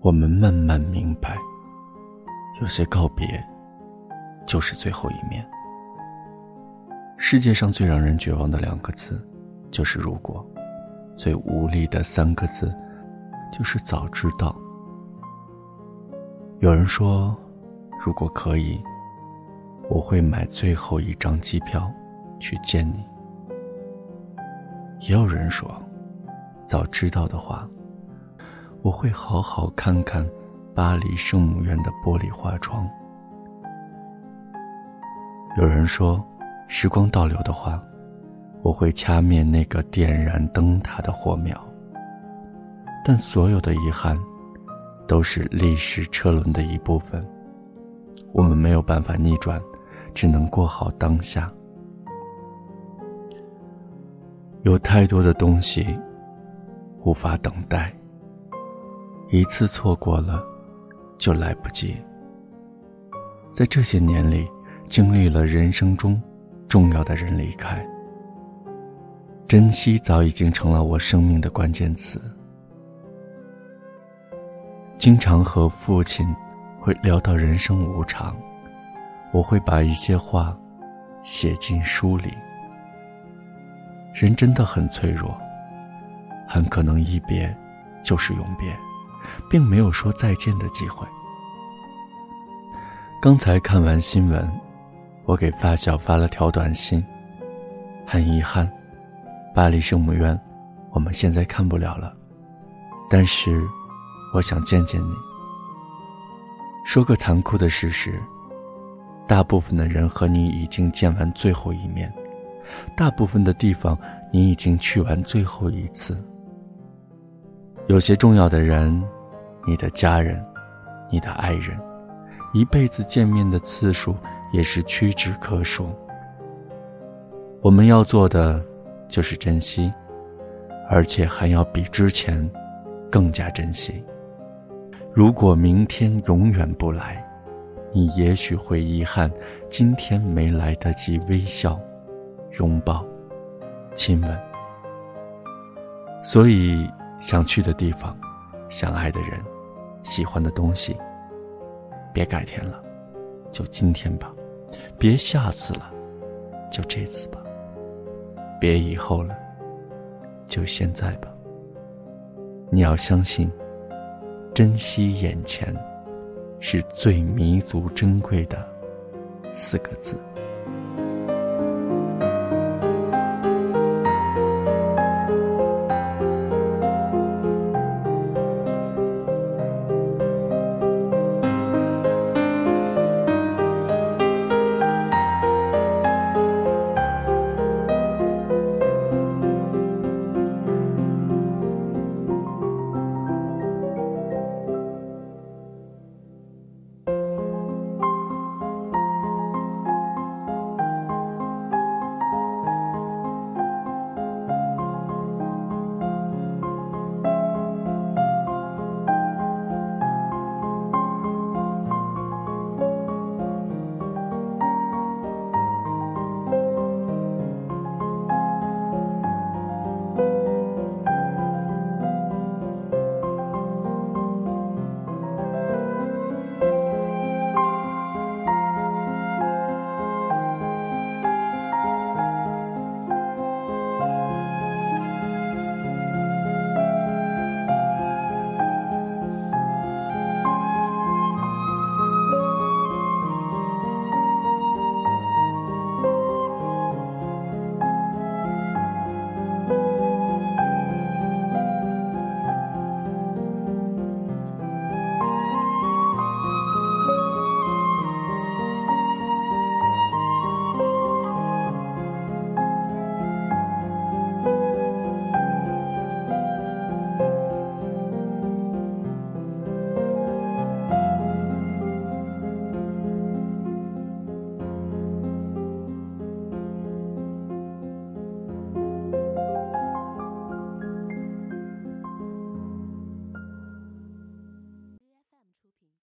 我们慢慢明白，有些告别，就是最后一面。世界上最让人绝望的两个字，就是“如果”；最无力的三个字，就是“早知道”。有人说，如果可以，我会买最后一张机票去见你。也有人说，早知道的话。我会好好看看巴黎圣母院的玻璃花窗。有人说，时光倒流的话，我会掐灭那个点燃灯塔的火苗。但所有的遗憾，都是历史车轮的一部分。我们没有办法逆转，只能过好当下。有太多的东西无法等待。一次错过了，就来不及。在这些年里，经历了人生中重要的人离开，珍惜早已经成了我生命的关键词。经常和父亲会聊到人生无常，我会把一些话写进书里。人真的很脆弱，很可能一别就是永别。并没有说再见的机会。刚才看完新闻，我给发小发了条短信，很遗憾，巴黎圣母院，我们现在看不了了，但是，我想见见你。说个残酷的事实，大部分的人和你已经见完最后一面，大部分的地方你已经去完最后一次，有些重要的人。你的家人，你的爱人，一辈子见面的次数也是屈指可数。我们要做的就是珍惜，而且还要比之前更加珍惜。如果明天永远不来，你也许会遗憾今天没来得及微笑、拥抱、亲吻。所以，想去的地方，想爱的人。喜欢的东西，别改天了，就今天吧；别下次了，就这次吧；别以后了，就现在吧。你要相信，珍惜眼前，是最弥足珍贵的四个字。